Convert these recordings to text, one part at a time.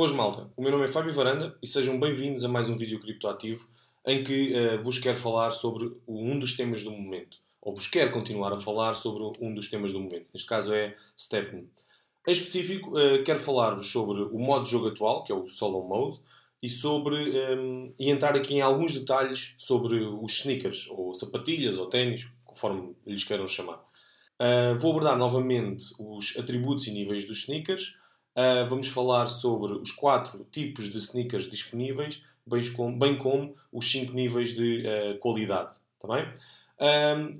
Boas malta, o meu nome é Fábio Varanda e sejam bem-vindos a mais um vídeo criptoativo em que uh, vos quero falar sobre um dos temas do momento, ou vos quero continuar a falar sobre um dos temas do momento, neste caso é Stepn. Em específico, uh, quero falar-vos sobre o modo de jogo atual, que é o Solo Mode, e sobre um, e entrar aqui em alguns detalhes sobre os sneakers, ou sapatilhas, ou ténis, conforme lhes queiram chamar. Uh, vou abordar novamente os atributos e níveis dos sneakers. Uh, vamos falar sobre os quatro tipos de sneakers disponíveis, bem como, bem como os cinco níveis de uh, qualidade. Tá bem?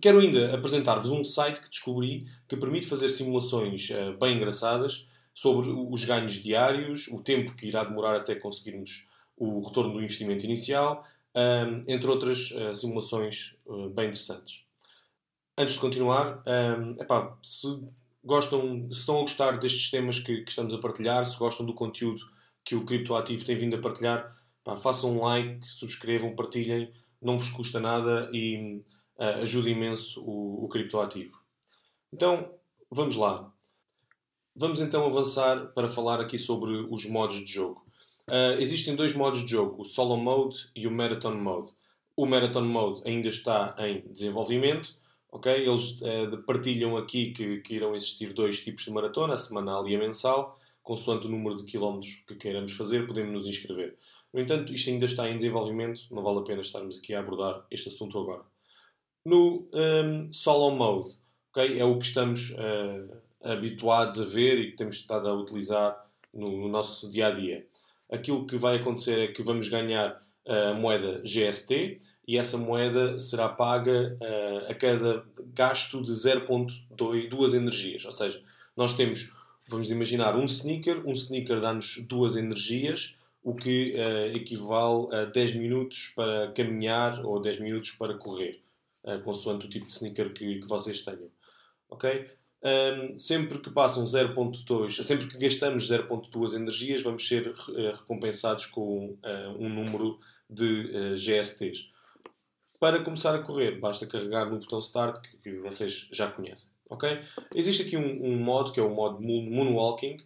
quero ainda apresentar-vos um site que descobri que permite fazer simulações bem engraçadas sobre os ganhos diários, o tempo que irá demorar até conseguirmos o retorno do investimento inicial, entre outras simulações bem interessantes antes de continuar, um, epá, se gostam, se estão a gostar destes temas que, que, estamos a partilhar, se gostam do conteúdo que o Criptoativo tem vindo a partilhar, pá, façam um like, subscrevam, partilhem, não vos custa nada e uh, ajuda imenso o, o Criptoativo. Então, vamos lá. Vamos então avançar para falar aqui sobre os modos de jogo. Uh, existem dois modos de jogo, o Solo Mode e o Marathon Mode. O Marathon Mode ainda está em desenvolvimento, Ok? Eles uh, partilham aqui que, que, irão existir dois tipos de maratona, a semanal e a mensal, consoante o número de quilómetros que queiramos fazer, podemos nos inscrever. No entanto, isto ainda está em desenvolvimento, não vale a pena estarmos aqui a abordar este assunto agora. No um, ehm, solo mode, okay, é o que estamos uh, habituados a ver e que temos estado a utilizar no, no, nosso dia a dia. Aquilo que vai acontecer é que vamos ganhar a moeda GST, e essa moeda será paga uh, a cada gasto de 0.2 energias. Ou seja, nós temos, vamos imaginar, um sneaker, um sneaker dá-nos duas energias, o que uh, equivale a 10 minutos para caminhar ou 10 minutos para correr, uh, consoante o tipo de sneaker que, que vocês tenham. Ok? Um, sempre que passam 0.2, sempre que gastamos 0.2 energias, vamos ser recompensados com um número de GSTs. Para começar a correr, basta carregar no botão Start, que, que vocês já conhecem. Okay? Existe aqui um, um, modo, que é o modo Moonwalking,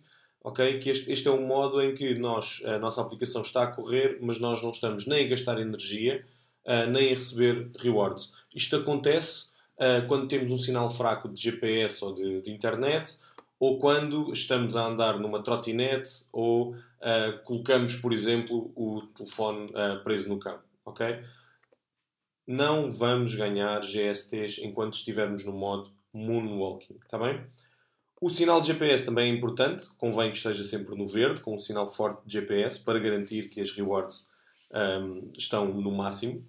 okay? que este, este, é um modo em que nós, a nossa aplicação está a correr, mas nós não estamos nem a gastar energia, uh, nem a receber rewards. Isto acontece uh, quando temos um sinal fraco de GPS ou de, de, internet, ou quando estamos a andar numa trotinete, ou uh, colocamos, por exemplo, o telefone preso no cabo. Okay? Não vamos ganhar GSTs enquanto estivermos no modo Moonwalking, está bem? O sinal de GPS também é importante, convém que esteja sempre no verde, com um sinal forte de GPS, para garantir que as rewards um, estão no máximo.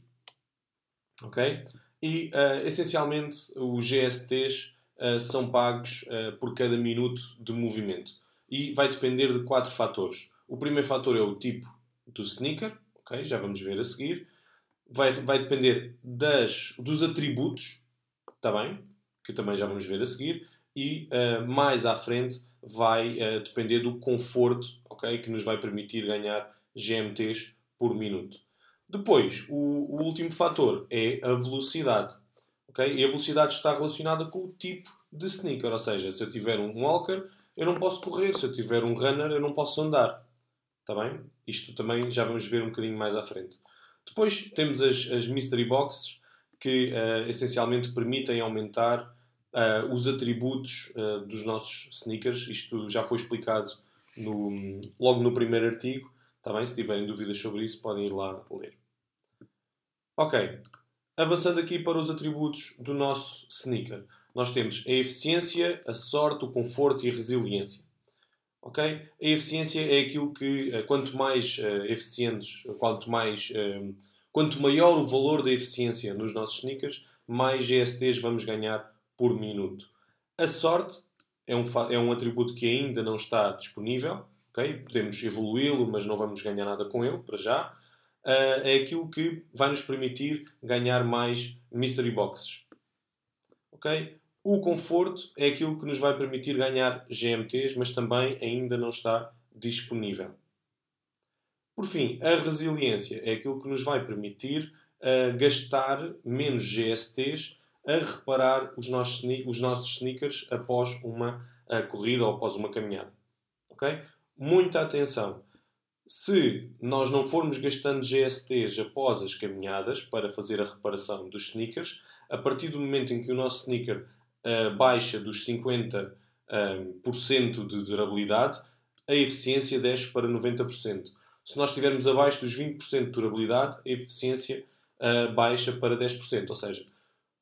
Ok? E, uh, essencialmente, os GSTs uh, são pagos uh, por cada minuto de movimento. E vai depender de quatro fatores. O primeiro fator é o tipo do sneaker, ok? Já vamos ver a seguir vai, vai depender das, dos atributos, está bem? Que também já vamos ver a seguir, e uh, mais à frente vai uh, depender do conforto, ok? Que nos vai permitir ganhar GMTs por minuto. Depois, o, o último fator é a velocidade, ok? E a velocidade está relacionada com o tipo de sneaker, ou seja, se eu tiver um walker, eu não posso correr, se eu tiver um runner, eu não posso andar. Está bem? Isto também já vamos ver um bocadinho mais à frente. Depois temos as, as mystery boxes que uh, essencialmente permitem aumentar uh, os atributos uh, dos nossos sneakers. Isto já foi explicado no, logo no primeiro artigo. Está bem? Se tiverem dúvidas sobre isso, podem ir lá ler. Ok. Avançando aqui para os atributos do nosso sneaker. Nós temos a eficiência, a sorte, o conforto e a resiliência. Ok? A eficiência é aquilo que, eh, quanto mais uh, eficientes, quanto mais, uh, quanto maior o valor da eficiência nos nossos sneakers, mais GSTs vamos ganhar por minuto. A sorte é um, é um atributo que ainda não está disponível, ok? Podemos evoluí-lo, mas não vamos ganhar nada com ele, para já. Uh, é aquilo que vai nos permitir ganhar mais Mystery Boxes. Ok? O conforto é aquilo que nos vai permitir ganhar GMTs, mas também ainda não está disponível. Por fim, a resiliência é aquilo que nos vai permitir uh, gastar menos GSTs a reparar os nossos, os nossos sneakers após uma uh, corrida ou após uma caminhada. Okay? Muita atenção. Se nós não formos gastando GSTs após as caminhadas para fazer a reparação dos sneakers, a partir do momento em que o nosso sneaker uh, baixa dos 50% uh, de durabilidade, a eficiência desce para 90%. Se nós estivermos abaixo dos 20% de durabilidade, a eficiência uh, baixa para 10%. Ou seja,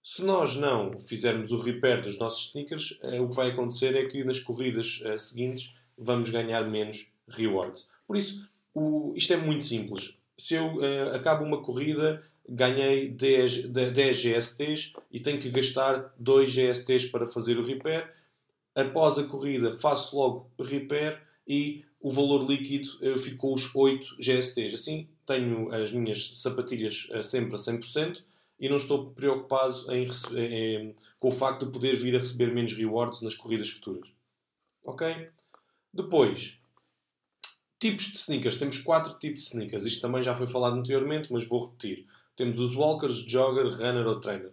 se nós não fizermos o repair dos nossos sneakers, uh, o que vai acontecer é que nas corridas uh, seguintes vamos ganhar menos rewards. Por isso, o, isto é muito simples. Se eu acabo uma corrida, ganhei 10, 10 GSTs e tenho que gastar 2 GSTs para fazer o repair. Após a corrida, faço logo repair e o valor líquido ficou os 8 GSTs. Assim, tenho as minhas sapatilhas eh, sempre a 100% e não estou preocupado em, em, com o facto de poder vir a receber menos rewards nas corridas futuras. Ok? Depois, tipos de sneakers. Temos quatro tipos de sneakers. Isto também já foi falado anteriormente, mas vou repetir. Temos os walkers, jogger, runner ou trainer.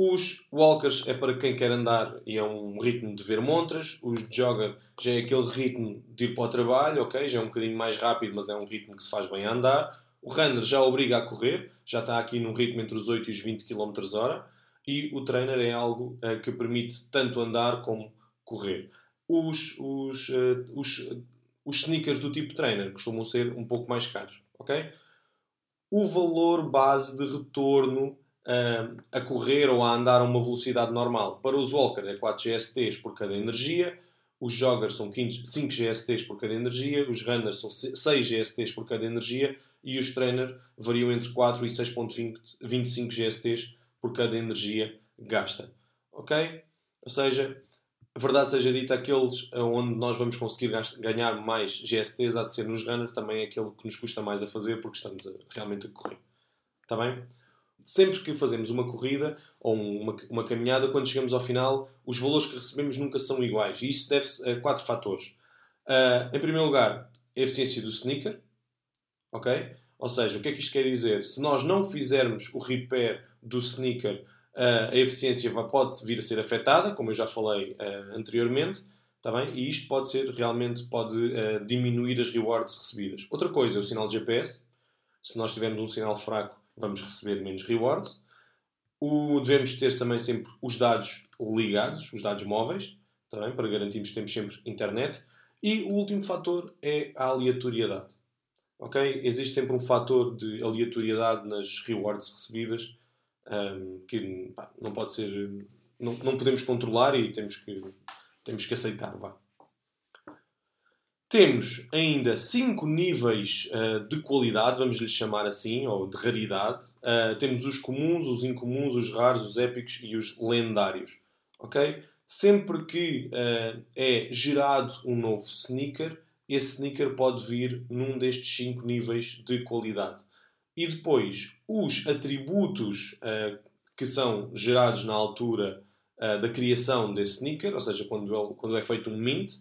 Os walkers é para quem quer andar e é um ritmo de ver montras. Os jogger já é aquele ritmo de ir para o trabalho, ok? Já é um bocadinho mais rápido, mas é um ritmo que se faz bem a andar. O runner já obriga a correr, já está aqui num ritmo entre os 8 e os 20 km hora. E o trainer é algo uh, que permite tanto andar como correr. Os, os, uh, os, os sneakers do tipo trainer costumam ser um pouco mais caros, ok? O valor base de retorno a correr ou a andar a uma velocidade normal. Para os Walker é 4 GSTs por cada energia, os Joggers são 5 GSTs por cada energia, os Runners são 6 GSTs por cada energia e os Trainer variam entre 4 e 6.25 GSTs por cada energia gasta. Ok? Ou seja, verdade seja dita, aqueles onde nós vamos conseguir ganhar mais GSTs há de ser nos Runner, também é aquele que nos custa mais a fazer porque estamos a, realmente a correr. Está bem? sempre que fazemos uma corrida ou uma, uma caminhada, quando chegamos ao final, os valores que recebemos nunca são iguais. E isso deve-se a quatro fatores. Uh, em primeiro lugar, a eficiência do sneaker. Ok? Ou seja, o que é que isto quer dizer? Se nós não fizermos o repair do sneaker, a eficiência pode vir a ser afetada, como eu já falei uh, anteriormente. Tá bem? E isto pode ser, realmente, pode diminuir as rewards recebidas. Outra coisa é o sinal de GPS. Se nós tivermos um sinal fraco, vamos receber menos rewards. O, devemos ter também sempre os dados ligados, os dados móveis, também, para garantirmos que temos sempre internet. E o último fator é a aleatoriedade. Ok? Existe sempre um fator de aleatoriedade nas rewards recebidas um, que pá, não pode ser. Não, não podemos controlar e temos que, temos que aceitar. Vá. Temos ainda cinco níveis uh, de qualidade, vamos lhe chamar assim, ou de raridade. Uh, temos os comuns, os incomuns, os raros, os épicos e os lendários. Ok? Sempre que uh, é gerado um novo sneaker, esse sneaker pode vir num destes cinco níveis de qualidade. E depois, os atributos que são gerados na altura da criação desse sneaker, ou seja, quando é, quando é feito um mint,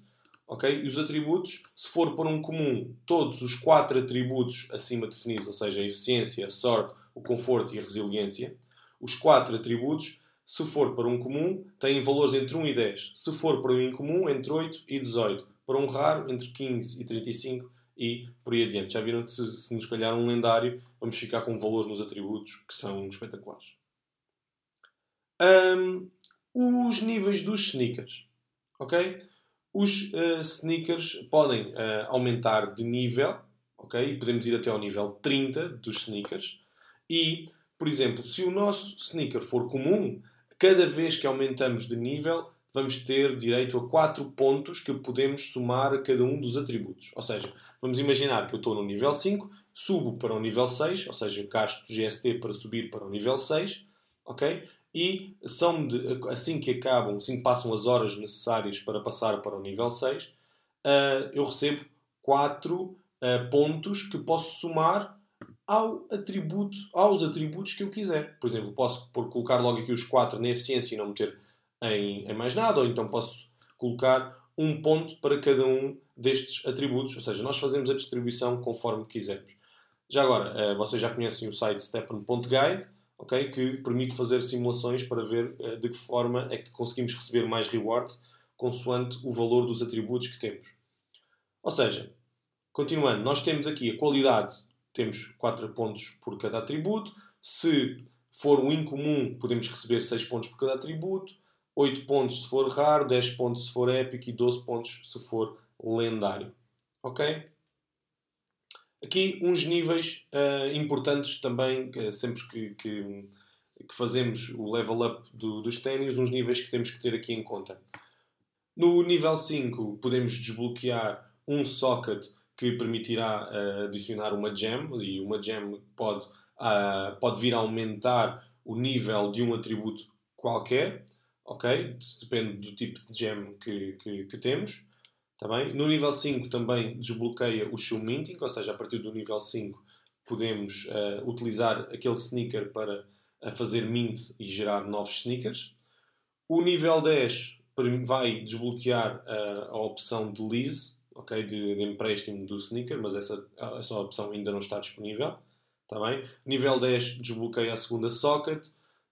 Ok? E os atributos, se for por um comum, todos os quatro atributos acima definidos, ou seja, a eficiência, a sorte, o conforto e a resiliência, os quatro atributos, se for para um comum, têm valores entre 1 e 10. Se for para um incomum, entre 8 e 18. Para um raro, entre 15 e 35 e por aí adiante. Já viram que se, se nos calhar um lendário, vamos ficar com valores nos atributos que são espetaculares. Um, os níveis dos sneakers. Ok? Os uh, sneakers podem uh, aumentar de nível, ok? Podemos ir até ao nível 30 dos sneakers. E, por exemplo, se o nosso sneaker for comum, cada vez que aumentamos de nível, vamos ter direito a 4 pontos que podemos somar a cada um dos atributos. Ou seja, vamos imaginar que eu estou no nível 5, subo para o nível 6, ou seja, gasto GST para subir para o nível 6, ok? e são de, assim que acabam, assim que passam as horas necessárias para passar para o nível 6, uh, eh, eu recebo 4 uh, eh, pontos que posso somar ao atributo, aos atributos que eu quiser. Por exemplo, posso por colocar logo aqui os 4 na eficiência e não meter em, em mais nada, ou então posso colocar um ponto para cada um destes atributos, ou seja, nós fazemos a distribuição conforme quisermos. Já agora, uh, vocês já conhecem o site stepan.guide, okay, que permite fazer simulações para ver uh, de que forma é que conseguimos receber mais rewards consoante o valor dos atributos que temos. Ou seja, Continuando, nós temos aqui a qualidade, temos 4 pontos por cada atributo. Se for um incomum, podemos receber 6 pontos por cada atributo. 8 pontos se for raro, 10 pontos se for épico e 12 pontos se for lendário. Ok? Aqui uns níveis uh, importantes também, uh, sempre que, que, que, fazemos o level up do, dos ténis, uns níveis que temos que ter aqui em conta. No nível 5 podemos desbloquear um socket que permitirá uh, adicionar uma gem e uma gem pode, uh, pode vir a aumentar o nível de um atributo qualquer, ok? Depende do tipo de gem que, que, que temos. Tá bem? No nível 5 também desbloqueia o show minting, ou seja, a partir do nível 5 podemos uh, utilizar aquele sneaker para fazer mint e gerar novos sneakers. O nível 10 vai desbloquear a opção de lease, okay, de, de empréstimo do sneaker, mas essa, essa opção ainda não está disponível. Tá bem? Nível 10 desbloqueia a segunda socket,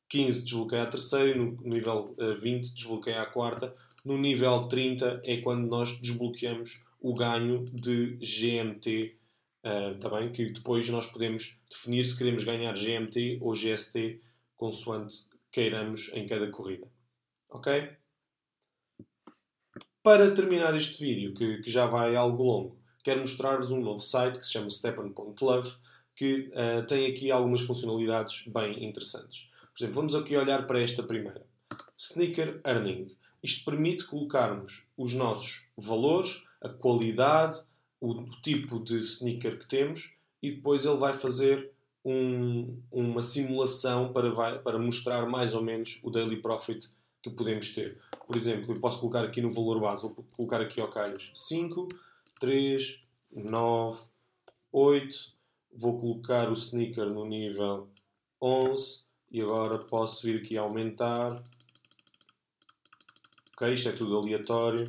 15 desbloqueia a terceira no nível 20 eh, desbloqueia a quarta. No nível 30 é quando nós desbloqueamos o ganho de GMT, uh, eh, tá bem? que depois nós podemos definir se queremos ganhar GMT ou GST consoante queiramos em cada corrida. Ok? Para terminar este vídeo, que, que já vai algo longo, quero mostrar-vos um novo site que se chama Stepan.love, que uh, tem aqui algumas funcionalidades bem interessantes. Por exemplo, vamos aqui olhar para esta primeira. Sneaker Earning. Isto permite colocarmos os nossos valores, a qualidade, o, tipo de sneaker que temos e depois ele vai fazer um, uma simulação para, vai, para mostrar mais ou menos o daily profit que podemos ter. Por exemplo, eu posso colocar aqui no valor base, vou colocar aqui ao calhos 5, 3, 9, 8. Vou colocar o sneaker no nível 11 e agora posso vir aqui aumentar. Ok, isto é tudo aleatório.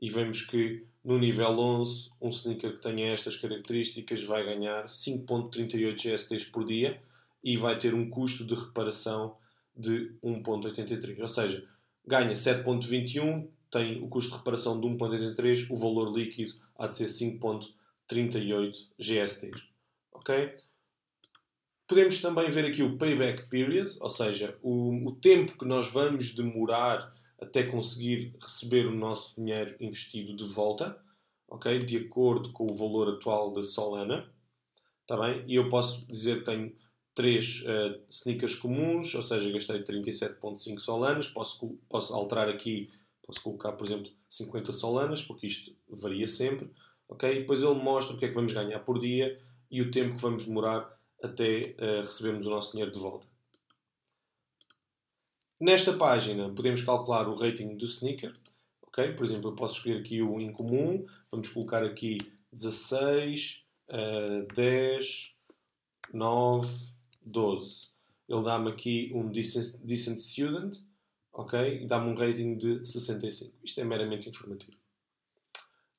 E vemos que no nível 11, um sneaker que tenha estas características vai ganhar 5.38 GSTs por dia e vai ter um custo de reparação de 1.83. Ou seja, ganha 7.21, tem o custo de reparação de 1.83, o valor líquido há de ser 5.38 GSTs. Ok? Podemos também ver aqui o payback period, ou seja, o, o tempo que nós vamos demorar até conseguir receber o nosso dinheiro investido de volta, ok? De acordo com o valor atual da Solana, tá bem? E eu posso dizer que tenho 3 uh, sneakers comuns, ou seja, gastei 37.5 solanas, posso, posso alterar aqui, posso colocar, por exemplo, 50 solanas, porque isto varia sempre, ok? Depois ele mostra o que é que vamos ganhar por dia e o tempo que vamos demorar até uh, recebermos o nosso dinheiro de volta. Nesta página podemos calcular o rating do sneaker, ok? Por exemplo, eu posso escolher aqui o incomum, vamos colocar aqui 16, uh, 10, 9, 12. Ele dá-me aqui um decent, decent student, ok? E dá-me um rating de 65. Isto é meramente informativo.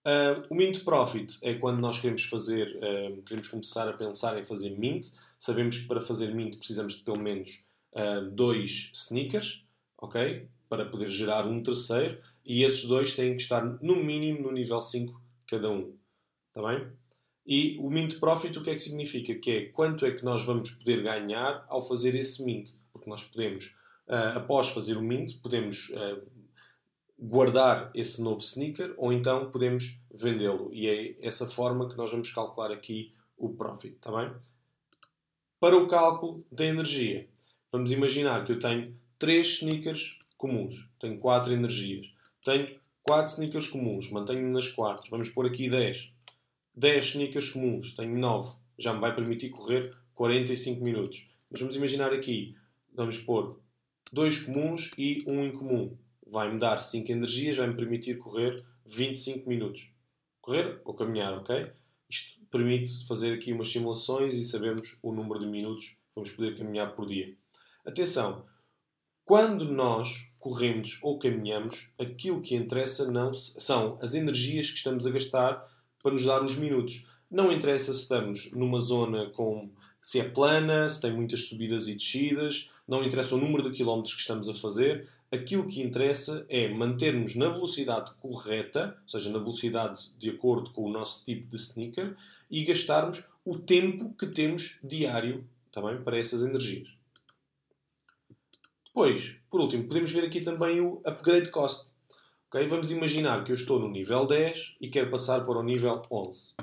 Uh, o mint profit é quando nós queremos fazer, uh, queremos começar a pensar em fazer mint. Sabemos que para fazer mint precisamos de pelo menos uh, dois sneakers, ok? Para poder gerar um terceiro. E esses dois têm que estar no mínimo no nível 5 cada um. Está bem? E o mint profit o que é que significa? Que é quanto é que nós vamos poder ganhar ao fazer esse mint. Porque nós podemos, após fazer o mint, podemos guardar esse novo sneaker ou então podemos vendê-lo. E é essa forma que nós vamos calcular aqui o profit, está bem? Para o cálculo da energia, vamos imaginar que eu tenho 3 sneakers comuns, tenho 4 energias, tenho 4 sneakers comuns, mantenho-me nas 4, vamos pôr aqui 10 10 sneakers comuns, tenho 9, já me vai permitir correr 45 minutos. Mas vamos imaginar aqui, vamos pôr 2 comuns e 1 um incomum. Vai-me dar 5 energias, vai-me permitir correr 25 minutos. Correr ou caminhar, ok? Isto permite fazer aqui umas simulações e sabermos o número de minutos que vamos poder caminhar por dia. Atenção, quando nós corremos ou caminhamos, aquilo que interessa não são as energias que estamos a gastar para nos dar os minutos. Não interessa se estamos numa zona com se é plana, se tem muitas subidas e descidas, não interessa o número de quilómetros que estamos a fazer, aquilo que interessa é mantermos na velocidade correta, ou seja, na velocidade de acordo com o nosso tipo de sneaker, e gastarmos o tempo que temos diário também para essas energias. Depois, por último, podemos ver aqui também o upgrade cost. Okay? Vamos imaginar que eu estou no nível 10 e quero passar para o nível 11.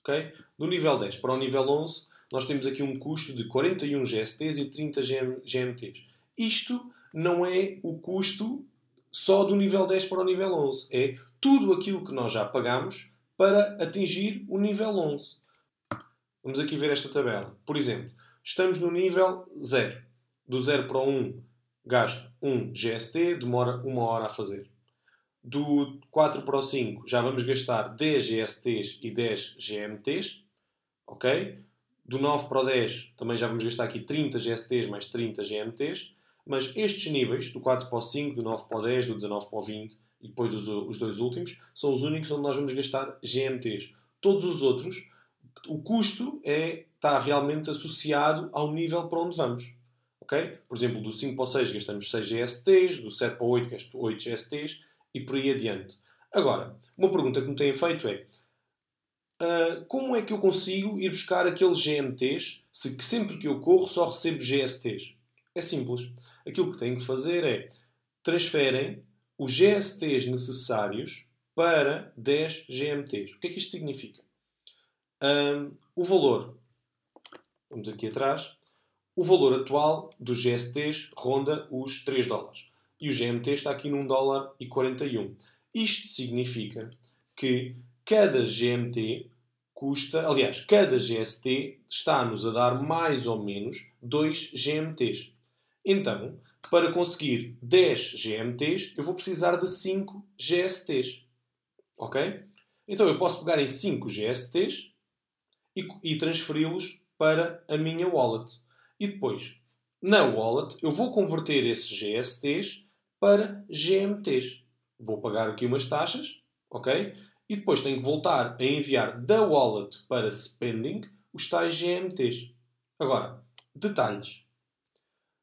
Okay? Do nível 10 para o nível 11, nós temos aqui um custo de 41 GSTs e 30 GMTs. Isto não é o custo só do nível 10 para o nível 11. É tudo aquilo que nós já pagamos para atingir o nível 11. Vamos aqui ver esta tabela. Por exemplo, estamos no nível 0. Do 0 para o 1, gasto 1 GST, demora 1 hora a fazer. Do 4 para o 5, já vamos gastar 10 GSTs e 10 GMTs. Ok? Do 9 para o 10, também já vamos gastar aqui 30 GSTs mais 30 GMTs. Mas estes níveis, do 4 para o 5, do 9 para o 10, do 19 para o 20 e depois os, os dois últimos, são os únicos onde nós vamos gastar GMTs. Todos os outros, o custo é, está realmente associado ao nível para onde vamos. Okay? Por exemplo, do 5 para o 6 gastamos 6 GSTs, do 7 para o 8 gasto 8 GSTs e por aí adiante. Agora, uma pergunta que me têm feito é uh, como é que eu consigo ir buscar aqueles GMTs se sempre que eu corro só recebo GSTs? É simples aquilo que têm que fazer é transferem os GSTs necessários para 10 GMTs. O que é que isto significa? Um, o valor, vamos aqui atrás, o valor atual dos GSTs ronda os 3 dólares. E o GMT está aqui num dólar e 41. Isto significa que cada GMT custa, aliás, cada GST está-nos a dar mais ou menos 2 GMTs. Então, para conseguir 10 GMTs, eu vou precisar de 5 GSTs. Ok? Então eu posso pegar em 5 GSTs e, e transferi-los para a minha wallet. E depois, na wallet, eu vou converter esses GSTs para GMTs. Vou pagar aqui umas taxas, ok? E depois tenho que voltar a enviar da wallet para spending os tais GMTs. Agora, detalhes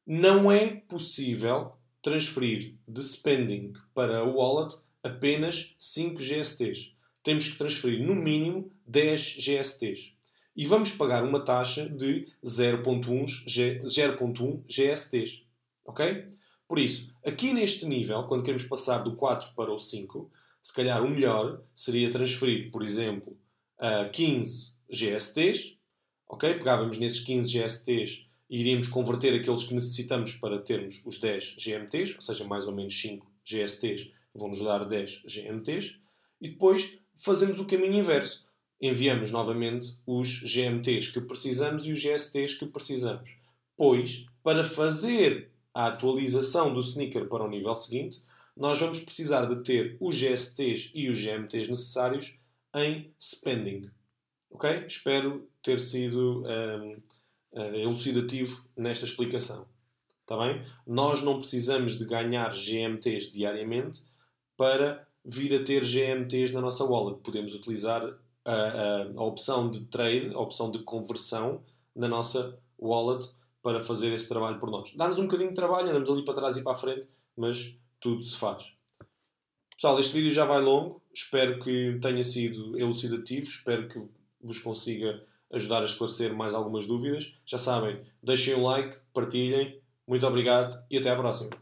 não é possível transferir de spending para o wallet apenas 5 GSTs. Temos que transferir no mínimo 10 GSTs. E vamos pagar uma taxa de 0.1 GSTs. Ok? Por isso, aqui neste nível, quando queremos passar do 4 para o 5, se calhar o melhor seria transferir, por exemplo, a 15 GSTs. Ok? Pegávamos nesses 15 GSTs iríamos converter aqueles que necessitamos para termos os 10 GMTs, ou seja, mais ou menos 5 GSTs vão nos dar 10 GMTs, e depois fazemos o caminho inverso. Enviamos novamente os GMTs que precisamos e os GSTs que precisamos. Pois, para fazer a atualização do sneaker para o nível seguinte, nós vamos precisar de ter os GSTs e os GMTs necessários em spending. Ok? Espero ter sido um, elucidativo nesta explicação. Está bem? Nós não precisamos de ganhar GMTs diariamente para vir a ter GMTs na nossa wallet. Podemos utilizar a, a, a opção de trade, a opção de conversão na nossa wallet para fazer esse trabalho por nós. Dá-nos um bocadinho de trabalho, andamos ali para trás e para a frente, mas tudo se faz. Pessoal, este vídeo já vai longo. Espero que tenha sido elucidativo. Espero que vos consiga ajudar a esclarecer mais algumas dúvidas. Já sabem, deixem um like, partilhem. Muito obrigado e até à próxima.